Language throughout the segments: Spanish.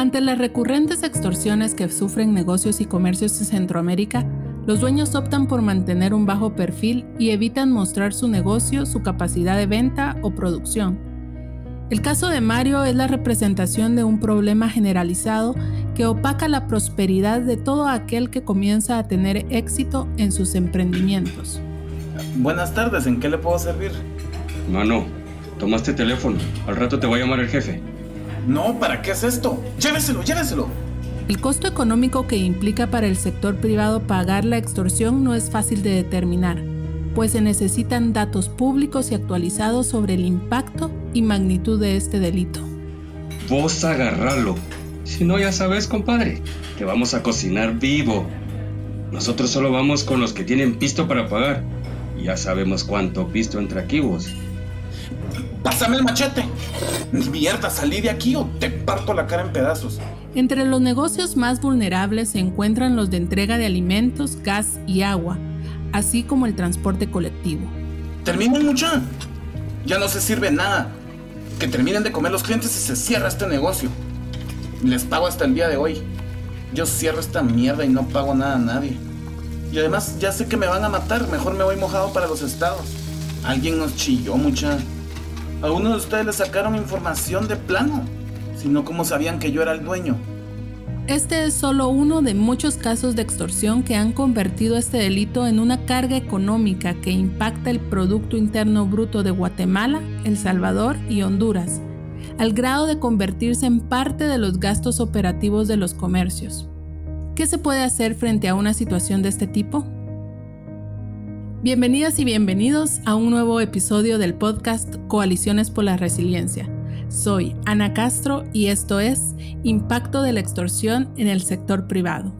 Ante las recurrentes extorsiones que sufren negocios y comercios en Centroamérica, los dueños optan por mantener un bajo perfil y evitan mostrar su negocio, su capacidad de venta o producción. El caso de Mario es la representación de un problema generalizado que opaca la prosperidad de todo aquel que comienza a tener éxito en sus emprendimientos. Buenas tardes, ¿en qué le puedo servir? Mano, tomaste teléfono. Al rato te va a llamar el jefe. No, ¿para qué es esto? Lléveselo, lléveselo. El costo económico que implica para el sector privado pagar la extorsión no es fácil de determinar, pues se necesitan datos públicos y actualizados sobre el impacto y magnitud de este delito. Vos agarralo. Si no, ya sabes, compadre, que vamos a cocinar vivo. Nosotros solo vamos con los que tienen pisto para pagar. Y ya sabemos cuánto pisto entra aquí vos. Pásame el machete. Mierda, salí de aquí o te parto la cara en pedazos. Entre los negocios más vulnerables se encuentran los de entrega de alimentos, gas y agua, así como el transporte colectivo. Terminen mucha. Ya no se sirve nada. Que terminen de comer los clientes y se cierra este negocio. Les pago hasta el día de hoy. Yo cierro esta mierda y no pago nada a nadie. Y además ya sé que me van a matar. Mejor me voy mojado para los estados. Alguien nos chilló mucha. A uno de ustedes le sacaron información de plano, sino como sabían que yo era el dueño. Este es solo uno de muchos casos de extorsión que han convertido este delito en una carga económica que impacta el Producto Interno Bruto de Guatemala, El Salvador y Honduras, al grado de convertirse en parte de los gastos operativos de los comercios. ¿Qué se puede hacer frente a una situación de este tipo? Bienvenidas y bienvenidos a un nuevo episodio del podcast Coaliciones por la Resiliencia. Soy Ana Castro y esto es Impacto de la extorsión en el sector privado.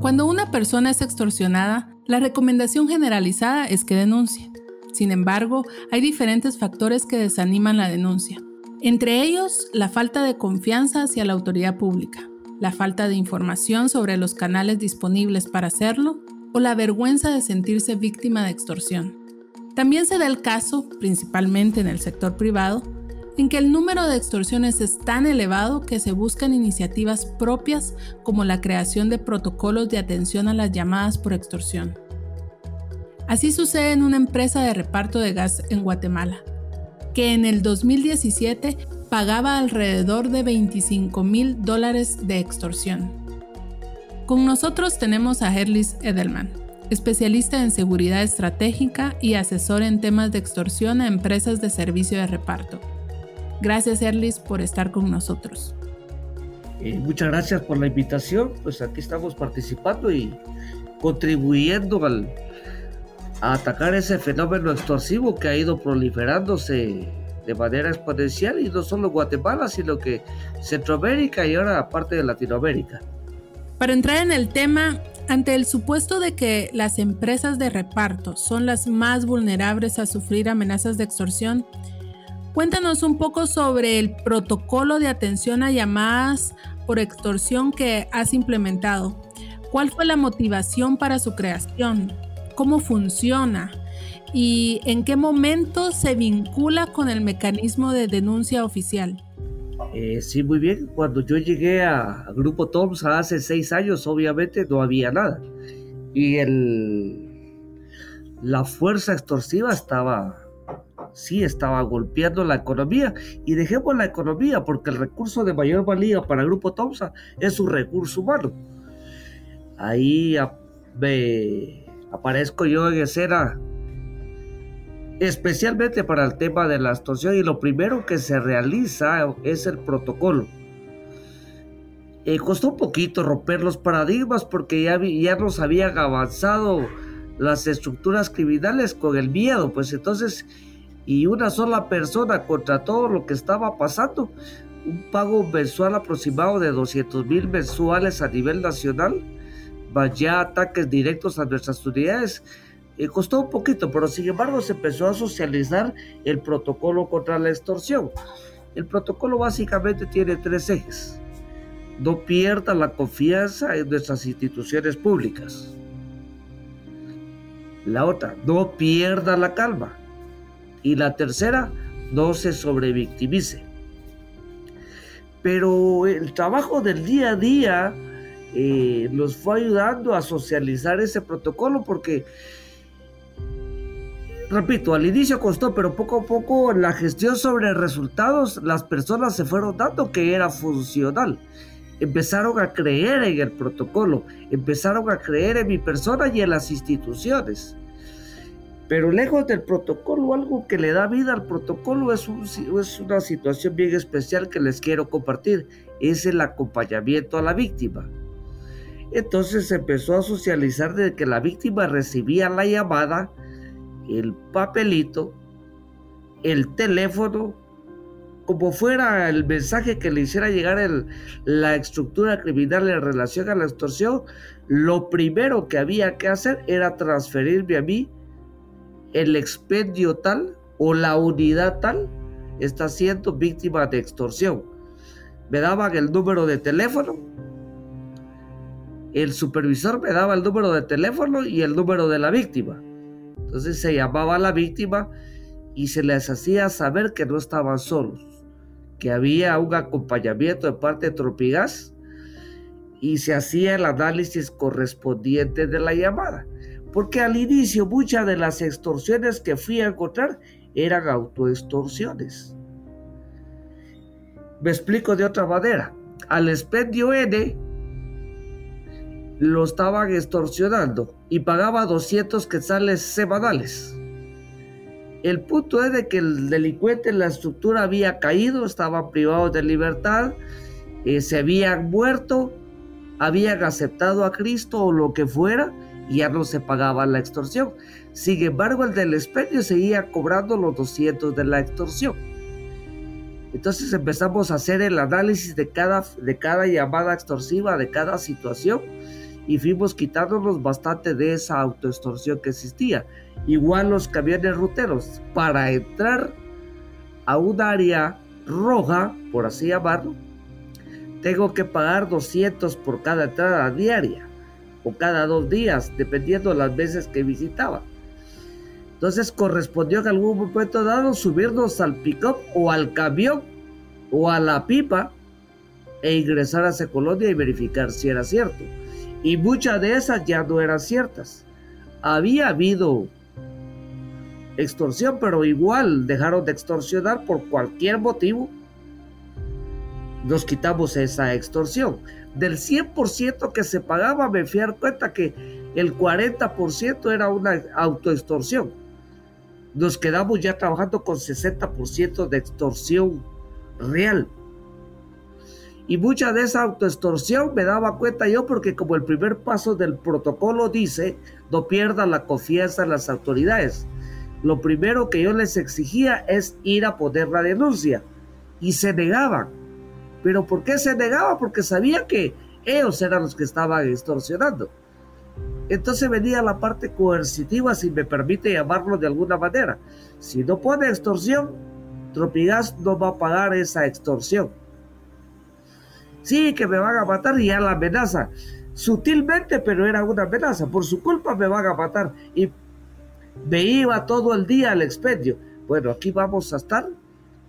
Cuando una persona es extorsionada, la recomendación generalizada es que denuncie. Sin embargo, hay diferentes factores que desaniman la denuncia. Entre ellos, la falta de confianza hacia la autoridad pública, la falta de información sobre los canales disponibles para hacerlo o la vergüenza de sentirse víctima de extorsión. También se da el caso, principalmente en el sector privado, en que el número de extorsiones es tan elevado que se buscan iniciativas propias como la creación de protocolos de atención a las llamadas por extorsión. Así sucede en una empresa de reparto de gas en Guatemala, que en el 2017 pagaba alrededor de 25 mil dólares de extorsión. Con nosotros tenemos a Herlis Edelman, especialista en seguridad estratégica y asesor en temas de extorsión a empresas de servicio de reparto. Gracias Herlis por estar con nosotros. Eh, muchas gracias por la invitación, pues aquí estamos participando y contribuyendo al, a atacar ese fenómeno extorsivo que ha ido proliferándose de manera exponencial y no solo Guatemala, sino que Centroamérica y ahora parte de Latinoamérica. Para entrar en el tema, ante el supuesto de que las empresas de reparto son las más vulnerables a sufrir amenazas de extorsión, cuéntanos un poco sobre el protocolo de atención a llamadas por extorsión que has implementado. ¿Cuál fue la motivación para su creación? ¿Cómo funciona? Y en qué momento se vincula con el mecanismo de denuncia oficial. Eh, sí, muy bien. Cuando yo llegué a, Grupo TOMS hace seis años, obviamente no había nada. Y el, la fuerza extorsiva estaba, sí, estaba golpeando la economía. Y dejemos la economía porque el recurso de mayor valía para Grupo TOMSA es su recurso humano. Ahí me aparezco yo en escena especialmente para el tema de la extorsión y lo primero que se realiza es el protocolo. Eh, costó un poquito romper los paradigmas porque ya, ya nos habían avanzado las estructuras criminales con el miedo, pues entonces, y una sola persona contra todo lo que estaba pasando, un pago mensual aproximado de 200 mil mensuales a nivel nacional, ya ataques directos a nuestras unidades, eh, costó un poquito, pero sin embargo se empezó a socializar el protocolo contra la extorsión. El protocolo básicamente tiene tres ejes. No pierda la confianza en nuestras instituciones públicas. La otra, no pierda la calma. Y la tercera, no se sobrevictimice. Pero el trabajo del día a día eh, nos fue ayudando a socializar ese protocolo porque, repito, al inicio costó, pero poco a poco la gestión sobre resultados, las personas se fueron dando que era funcional. Empezaron a creer en el protocolo, empezaron a creer en mi persona y en las instituciones. Pero lejos del protocolo, algo que le da vida al protocolo es, es, una situación bien especial que les quiero compartir. Es el acompañamiento a la víctima. Entonces se empezó a socializar de que la víctima recibía la llamada, el papelito, el teléfono, como fuera el mensaje que le hiciera llegar el, la estructura criminal en relación a la extorsión, lo primero que había que hacer era transferirme a mí el expendio tal o la unidad tal está siendo víctima de extorsión. Me daban el número de teléfono, el supervisor me daba el número de teléfono y el número de la víctima. Entonces se llamaba a la víctima y se les hacía saber que no estaban solos, que había un acompañamiento de parte de Tropigas y se hacía el análisis correspondiente de la llamada. Porque al inicio muchas de las extorsiones que fui a encontrar eran autoextorsiones. Me explico de otra manera. Al expendio N lo estaban extorsionando y pagaba 200 quetzales semanales. El punto es de que el delincuente en la estructura había caído, estaba privado de libertad, eh, se habían muerto, habían aceptado a Cristo o lo que fuera, y ya no se pagaba la extorsión. Sin embargo, el del expendio seguía cobrando los 200 de la extorsión. Entonces empezamos a hacer el análisis de cada, de cada llamada extorsiva, de cada situación, y fuimos quitándonos bastante de esa autoextorsión que existía. Igual los camiones ruteros, para entrar a un área roja, por así llamarlo, tengo que pagar 200 por cada entrada diaria o cada dos días, dependiendo de las veces que visitaba. Entonces correspondió en algún momento dado subirnos al pick-up o al camión o a la pipa e ingresar a esa colonia y verificar si era cierto. Y muchas de esas ya no eran ciertas. Había habido extorsión, pero igual dejaron de extorsionar por cualquier motivo. Nos quitamos esa extorsión del 100% que se pagaba, me fui a dar cuenta que el 40% era una autoextorsión. Nos quedamos ya trabajando con 60% de extorsión real. Y mucha de esa autoextorsión me daba cuenta yo porque como el primer paso del protocolo dice, no pierda la confianza en las autoridades. Lo primero que yo les exigía es ir a poner la denuncia. Y se negaban ¿Pero por qué se negaba? Porque sabía que ellos eran los que estaban extorsionando. Entonces venía la parte coercitiva, si me permite llamarlo de alguna manera. Si no pone extorsión, Tropigas no va a pagar esa extorsión. Sí, que me van a matar y ya la amenaza. Sutilmente, pero era una amenaza. Por su culpa me van a matar. Y me iba todo el día al expendio. Bueno, aquí vamos a estar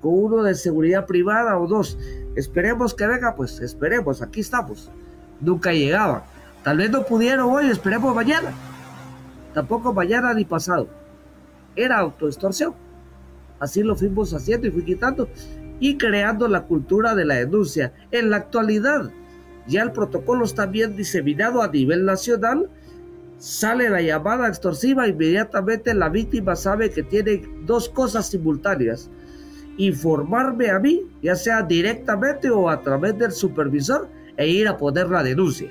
con uno de seguridad privada o dos. Esperemos que venga, pues esperemos, aquí estamos. Nunca llegaba. Tal vez no pudieron hoy, esperemos mañana. Tampoco mañana ni pasado. Era autoextorsión. Así lo fuimos haciendo y fui quitando y creando la cultura de la denuncia. En la actualidad, ya el protocolo está bien diseminado a nivel nacional. Sale la llamada extorsiva, inmediatamente la víctima sabe que tiene dos cosas simultáneas informarme a mí, ya sea directamente o a través del supervisor, e ir a poner la denuncia.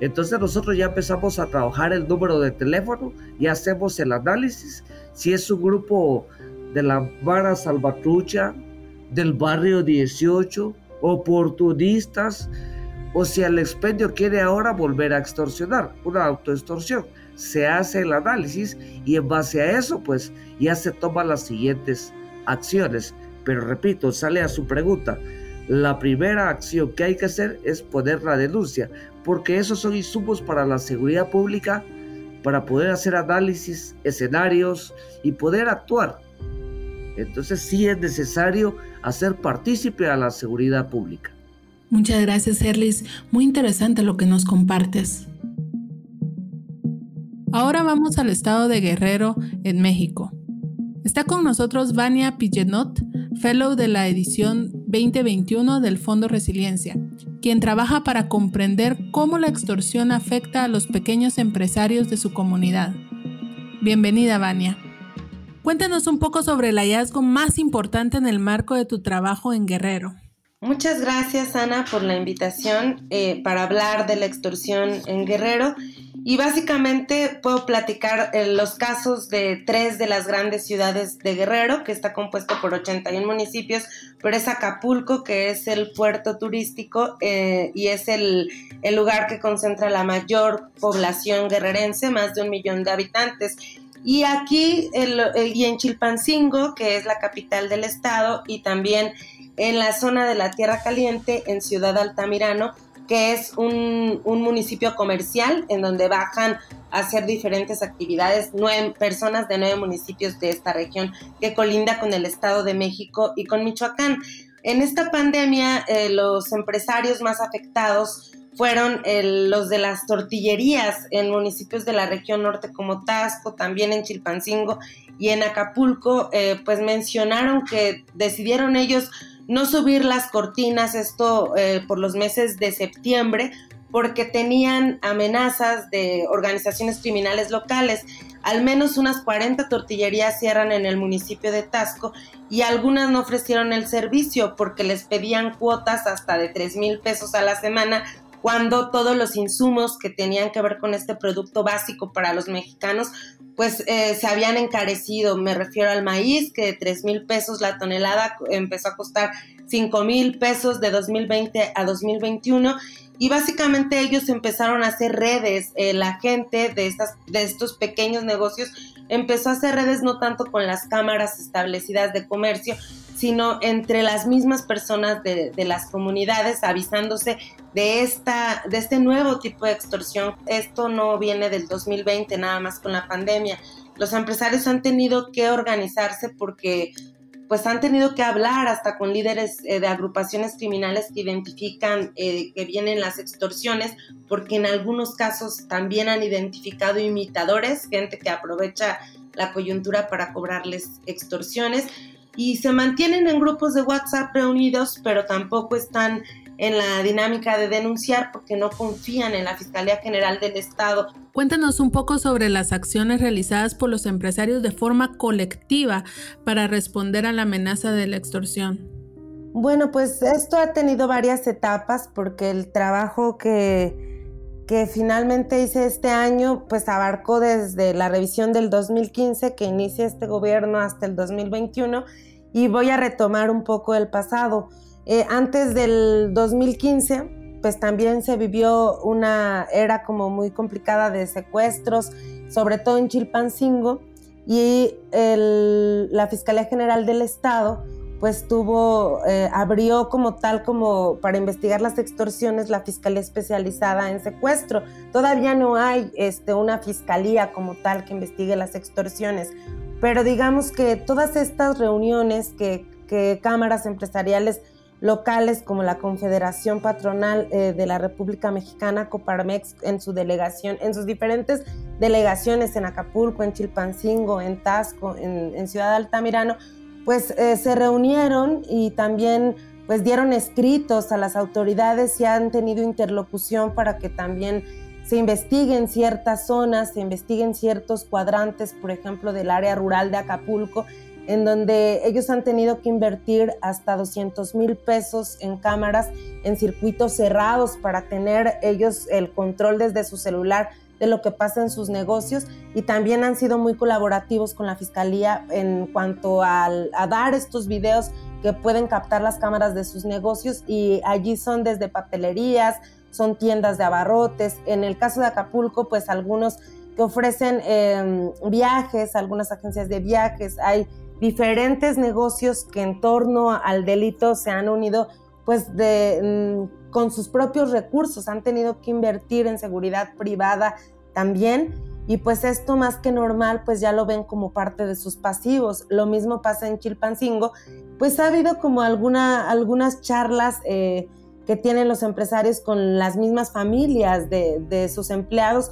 Entonces nosotros ya empezamos a trabajar el número de teléfono y hacemos el análisis. Si es un grupo de la Vara Salvatrucha, del barrio 18, oportunistas, o si el expendio quiere ahora volver a extorsionar, una autoextorsión. Se hace el análisis y en base a eso, pues ya se toman las siguientes acciones. Pero repito, sale a su pregunta. La primera acción que hay que hacer es poner la denuncia, porque esos son insumos para la seguridad pública, para poder hacer análisis, escenarios y poder actuar. Entonces sí es necesario hacer partícipe a la seguridad pública. Muchas gracias, Erlis. Muy interesante lo que nos compartes. Ahora vamos al estado de Guerrero, en México. Está con nosotros Vania Pillenot, fellow de la edición 2021 del Fondo Resiliencia, quien trabaja para comprender cómo la extorsión afecta a los pequeños empresarios de su comunidad. Bienvenida, Vania. Cuéntanos un poco sobre el hallazgo más importante en el marco de tu trabajo en Guerrero. Muchas gracias, Ana, por la invitación eh, para hablar de la extorsión en Guerrero y básicamente puedo platicar eh, los casos de tres de las grandes ciudades de Guerrero, que está compuesto por 81 municipios, pero es Acapulco, que es el puerto turístico eh, y es el, lugar que concentra la mayor población guerrerense, más de un millón de habitantes. Y aquí, eh, y en Chilpancingo, que es la capital del estado, y también en la zona de la Tierra Caliente, en Ciudad Altamirano, que es un, municipio comercial en donde bajan a hacer diferentes actividades nueve personas de nueve municipios de esta región que colinda con el Estado de México y con Michoacán. En esta pandemia, eh, los empresarios más afectados fueron los de las tortillerías en municipios de la región norte como Tasco, también en Chilpancingo y en Acapulco, eh, pues mencionaron que decidieron ellos no subir las cortinas, esto eh, por los meses de septiembre, porque tenían amenazas de organizaciones criminales locales. Al menos unas 40 tortillerías cierran en el municipio de Tasco y algunas no ofrecieron el servicio porque les pedían cuotas hasta de 3 mil pesos a la semana cuando todos los insumos que tenían que ver con este producto básico para los mexicanos pues eh, se habían encarecido. Me refiero al maíz, que de 3 mil pesos la tonelada empezó a costar 5 mil pesos de 2020 a 2021. Y básicamente ellos empezaron a hacer redes, eh, la gente de, estas, de estos pequeños negocios empezó a hacer redes no tanto con las cámaras establecidas de comercio, sino entre las mismas personas de, las comunidades avisándose de, esta, de este nuevo tipo de extorsión. Esto no viene del 2020 nada más con la pandemia. Los empresarios han tenido que organizarse porque pues han tenido que hablar hasta con líderes eh, de agrupaciones criminales que identifican eh, que vienen las extorsiones, porque en algunos casos también han identificado imitadores, gente que aprovecha la coyuntura para cobrarles extorsiones y se mantienen en grupos de WhatsApp reunidos, pero tampoco están en la dinámica de denunciar porque no confían en la Fiscalía General del Estado. Cuéntanos un poco sobre las acciones realizadas por los empresarios de forma colectiva para responder a la amenaza de la extorsión. Bueno, pues esto ha tenido varias etapas porque el trabajo que, que finalmente hice este año pues abarcó desde la revisión del 2015 que inicia este gobierno hasta el 2021 y voy a retomar un poco el pasado. Eh, antes del 2015, pues también se vivió una era como muy complicada de secuestros, sobre todo en Chilpancingo, y la Fiscalía General del Estado pues tuvo, eh, abrió como tal como para investigar las extorsiones la Fiscalía Especializada en Secuestro. Todavía no hay este, una fiscalía como tal que investigue las extorsiones, pero digamos que todas estas reuniones que, cámaras empresariales locales como la Confederación Patronal eh, de la República Mexicana, Coparmex, en su delegación, en sus diferentes delegaciones en Acapulco, en Chilpancingo, en Tasco, en, Ciudad Altamirano, pues eh, se reunieron y también pues dieron escritos a las autoridades y han tenido interlocución para que también se investiguen ciertas zonas, se investiguen ciertos cuadrantes, por ejemplo, del área rural de Acapulco, en donde ellos han tenido que invertir hasta 200 mil pesos en cámaras en circuitos cerrados para tener ellos el control desde su celular de lo que pasa en sus negocios y también han sido muy colaborativos con la fiscalía en cuanto a, a dar estos videos que pueden captar las cámaras de sus negocios y allí son desde papelerías, son tiendas de abarrotes. En el caso de Acapulco, pues algunos que ofrecen em, viajes, algunas agencias de viajes, hay diferentes negocios que en torno al delito se han unido pues de, mm, con sus propios recursos, han tenido que invertir en seguridad privada también y pues esto más que normal pues ya lo ven como parte de sus pasivos. Lo mismo pasa en Chilpancingo, pues ha habido como alguna, algunas charlas eh, que tienen los empresarios con las mismas familias de, de sus empleados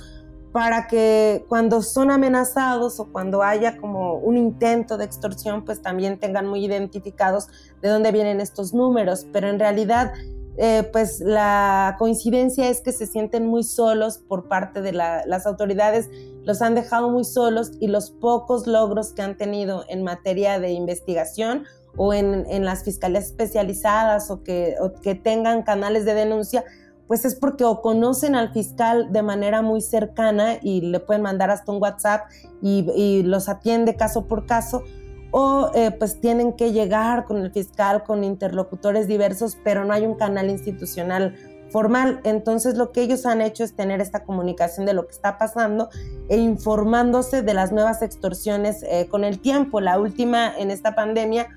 para que cuando son amenazados o cuando haya como un intento de extorsión, pues también tengan muy identificados de dónde vienen estos números. Pero en realidad eh, pues la coincidencia es que se sienten muy solos por parte de las autoridades, los han dejado muy solos y los pocos logros que han tenido en materia de investigación o en, las fiscalías especializadas o que, que tengan canales de denuncia, pues es porque o conocen al fiscal de manera muy cercana y le pueden mandar hasta un WhatsApp y, y los atiende caso por caso, o eh, pues tienen que llegar con el fiscal, con interlocutores diversos, pero no hay un canal institucional formal. Entonces lo que ellos han hecho es tener esta comunicación de lo que está pasando e informándose de las nuevas extorsiones eh, con el tiempo. La última en esta pandemia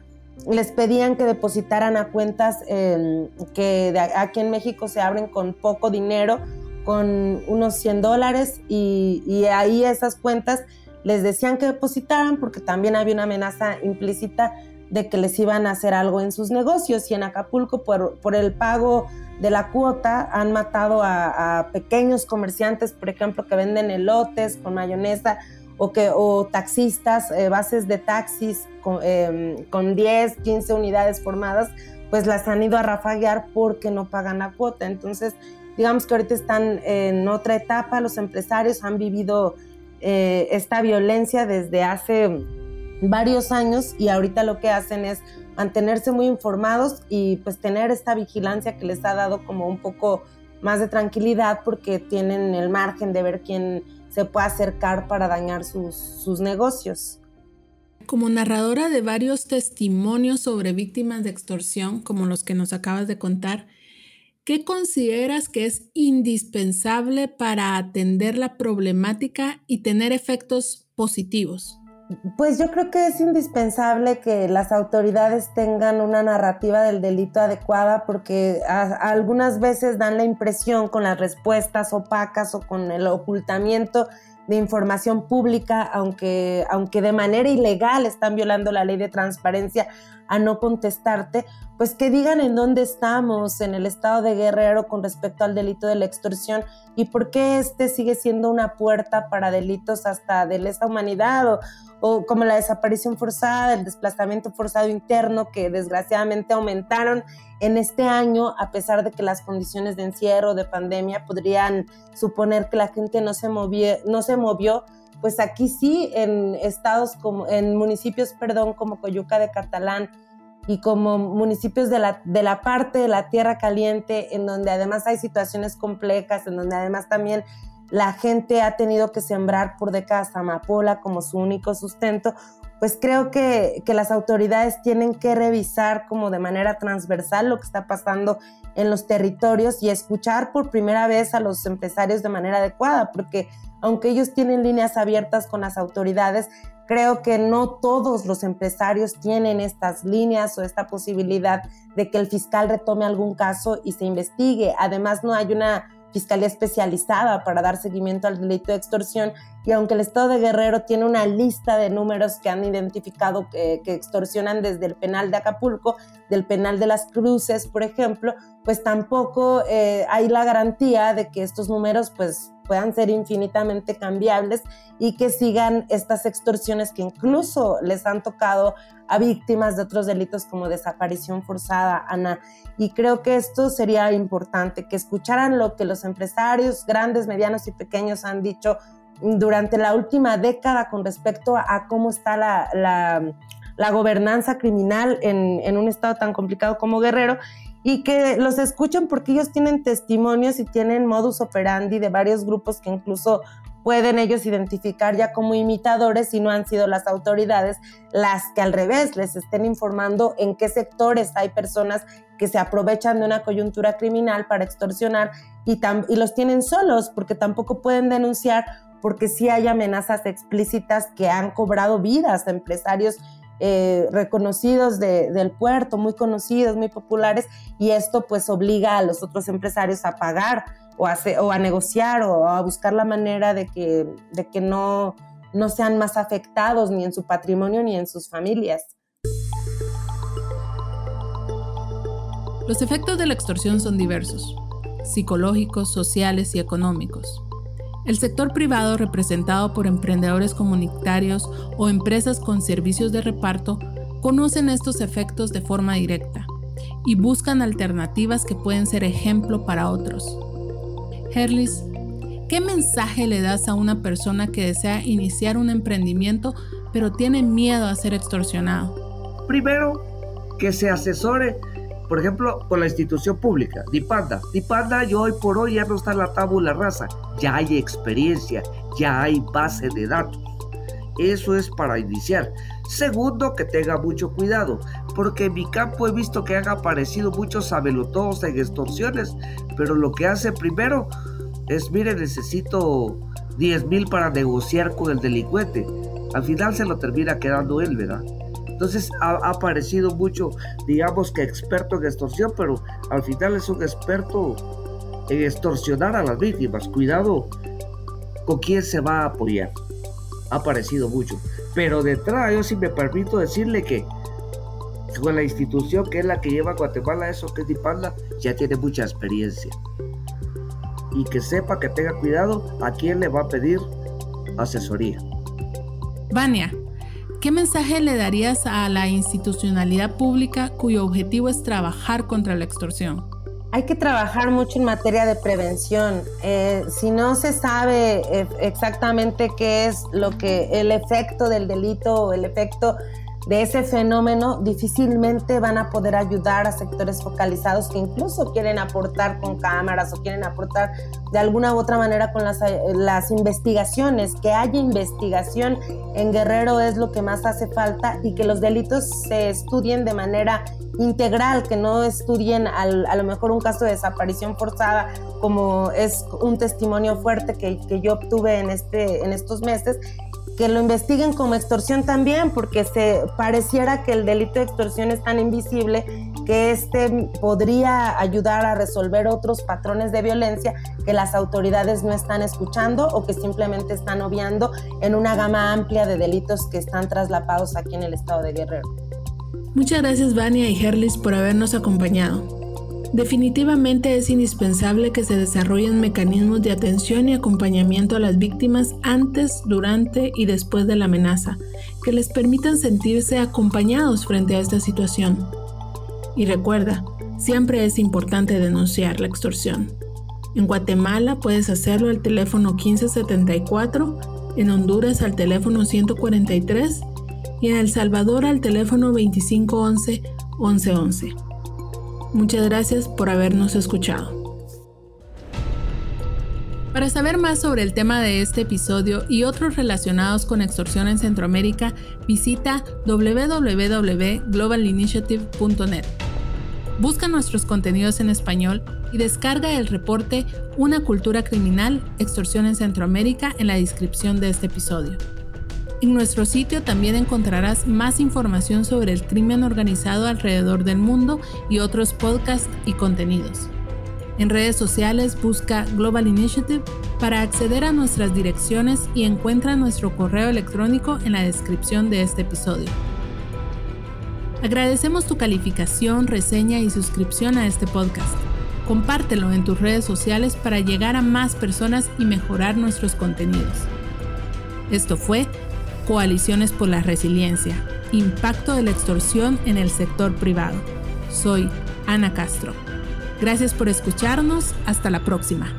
les pedían que depositaran a cuentas em, que aquí en México se abren con poco dinero, con unos 100 dólares y, y ahí esas cuentas les decían que depositaran porque también había una amenaza implícita de que les iban a hacer algo en sus negocios. Y en Acapulco por, el pago de la cuota han matado a, pequeños comerciantes, por ejemplo, que venden elotes con mayonesa o, que, o taxistas, eh, bases de taxis con, 10, em, 15 unidades formadas, pues las han ido a rafaguear porque no pagan la cuota. Entonces, digamos que ahorita están en otra etapa, los empresarios han vivido eh, esta violencia desde hace varios años y ahorita lo que hacen es mantenerse muy informados y pues tener esta vigilancia que les ha dado como un poco más de tranquilidad porque tienen el margen de ver quién se puede acercar para dañar sus, sus negocios. Como narradora de varios testimonios sobre víctimas de extorsión, como los que nos acabas de contar, ¿Qué consideras que es indispensable para atender la problemática y tener efectos positivos? Pues yo creo que es indispensable que las autoridades tengan una narrativa del delito adecuada porque algunas veces dan la impresión con las respuestas opacas o con el ocultamiento de información pública, aunque, aunque de manera ilegal están violando la ley de transparencia a no contestarte, pues que digan en dónde estamos en el estado de Guerrero con respecto al delito de la extorsión y por qué este sigue siendo una puerta para delitos hasta de lesa humanidad o, o como la desaparición forzada, el desplazamiento forzado interno que desgraciadamente aumentaron en este año, a pesar de que las condiciones de encierro, de pandemia, podrían suponer que la gente no se, movió, pues aquí sí, en estados como, en municipios, perdón, como Coyuca de Catalán y como municipios de la, de la parte de la Tierra Caliente, en donde además hay situaciones complejas, en donde además también la gente ha tenido que sembrar por décadas amapola como su único sustento, pues creo que, las autoridades tienen que revisar como de manera transversal lo que está pasando en los territorios y escuchar por primera vez a los empresarios de manera adecuada, porque aunque ellos tienen líneas abiertas con las autoridades, creo que no todos los empresarios tienen estas líneas o esta posibilidad de que el fiscal retome algún caso y se investigue. Además, no hay una fiscalía especializada para dar seguimiento al delito de extorsión y aunque el Estado de Guerrero tiene una lista de números que han identificado que, extorsionan desde el penal de Acapulco, del penal de las Cruces, por ejemplo, pues tampoco eh, hay la garantía de que estos números pues puedan ser infinitamente cambiables y que sigan estas extorsiones que incluso les han tocado a víctimas de otros delitos como desaparición forzada, Ana. Y creo que esto sería importante, que escucharan lo que los empresarios grandes, medianos y pequeños han dicho durante la última década con respecto a cómo está la, gobernanza criminal en, en, un estado tan complicado como Guerrero y que los escuchen porque ellos tienen testimonios y tienen modus operandi de varios grupos que incluso pueden ellos identificar ya como imitadores y no han sido las autoridades las que al revés les estén informando en qué sectores hay personas que se aprovechan de una coyuntura criminal para extorsionar y, los tienen solos porque tampoco pueden denunciar porque sí hay amenazas explícitas que han cobrado vidas a empresarios eh, reconocidos del puerto, muy conocidos, muy populares, y esto pues obliga a los otros empresarios a pagar o a, negociar o a buscar la manera de que, de que no, no sean más afectados ni en su patrimonio ni en sus familias. Los efectos de la extorsión son diversos, psicológicos, sociales y económicos. El sector privado, representado por emprendedores comunitarios o empresas con servicios de reparto, conocen estos efectos de forma directa y buscan alternativas que pueden ser ejemplo para otros. Herlis, ¿qué mensaje le das a una persona que desea iniciar un emprendimiento pero tiene miedo a ser extorsionado? Primero, que se asesore, por ejemplo, con la institución pública, DIPANDA. DIPANDA yo hoy por hoy ya no está en la tabula rasa, ya hay experiencia, ya hay base de datos. Eso es para iniciar. Segundo, que tenga mucho cuidado, porque en mi campo he visto que han aparecido muchos sabelotodos en extorsiones, pero lo que hace primero es, mire, necesito 10 mil para negociar con el delincuente. Al final se lo termina quedando él, ¿verdad? Entonces ha, aparecido mucho, digamos que experto en extorsión, pero al final es un experto en extorsionar a las víctimas. Cuidado con quién se va a apoyar. Ha aparecido mucho. Pero detrás, yo sí me permito decirle que con la institución que es la que lleva a Guatemala eso que es Dipanda, ya tiene mucha experiencia. Y que sepa que tenga cuidado a quién le va a pedir asesoría. Vania, ¿qué mensaje le darías a la institucionalidad pública cuyo objetivo es trabajar contra la extorsión? Hay que trabajar mucho en materia de prevención. Eh, si no se sabe eh, exactamente qué es lo que el efecto del delito o el efecto de ese fenómeno, difícilmente van a poder ayudar a sectores focalizados que incluso quieren aportar con cámaras o quieren aportar de alguna u otra manera con las, las investigaciones. Que haya investigación en Guerrero es lo que más hace falta y que los delitos se estudien de manera integral, que no estudien a lo mejor un caso de desaparición forzada, como es un testimonio fuerte que, que yo obtuve en, este, en estos meses, que lo investiguen como extorsión también, porque se pareciera que el delito de extorsión es tan invisible que este podría ayudar a resolver otros patrones de violencia que las autoridades no están escuchando o que simplemente están obviando en una gama amplia de delitos que están traslapados aquí en el estado de Guerrero. Muchas gracias Vania y Herlis por habernos acompañado. Definitivamente es indispensable que se desarrollen mecanismos de atención y acompañamiento a las víctimas antes, durante y después de la amenaza, que les permitan sentirse acompañados frente a esta situación. Y recuerda, siempre es importante denunciar la extorsión. En Guatemala puedes hacerlo al teléfono 1574, en Honduras al teléfono 143 y en El Salvador al teléfono 2511 1111. Muchas gracias por habernos escuchado. Para saber más sobre el tema de este episodio y otros relacionados con extorsión en Centroamérica, visita www.globalinitiative.net. Busca nuestros contenidos en español y descarga el reporte Una cultura criminal, extorsión en Centroamérica en la descripción de este episodio. En nuestro sitio también encontrarás más información sobre el crimen organizado alrededor del mundo y otros podcasts y contenidos. En redes sociales busca Global Initiative para acceder a nuestras direcciones y encuentra nuestro correo electrónico en la descripción de este episodio. Agradecemos tu calificación, reseña y suscripción a este podcast. Compártelo en tus redes sociales para llegar a más personas y mejorar nuestros contenidos. Esto fue Coaliciones por la Resiliencia, Impacto de la Extorsión en el Sector Privado. Soy Ana Castro. Gracias por escucharnos. Hasta la próxima.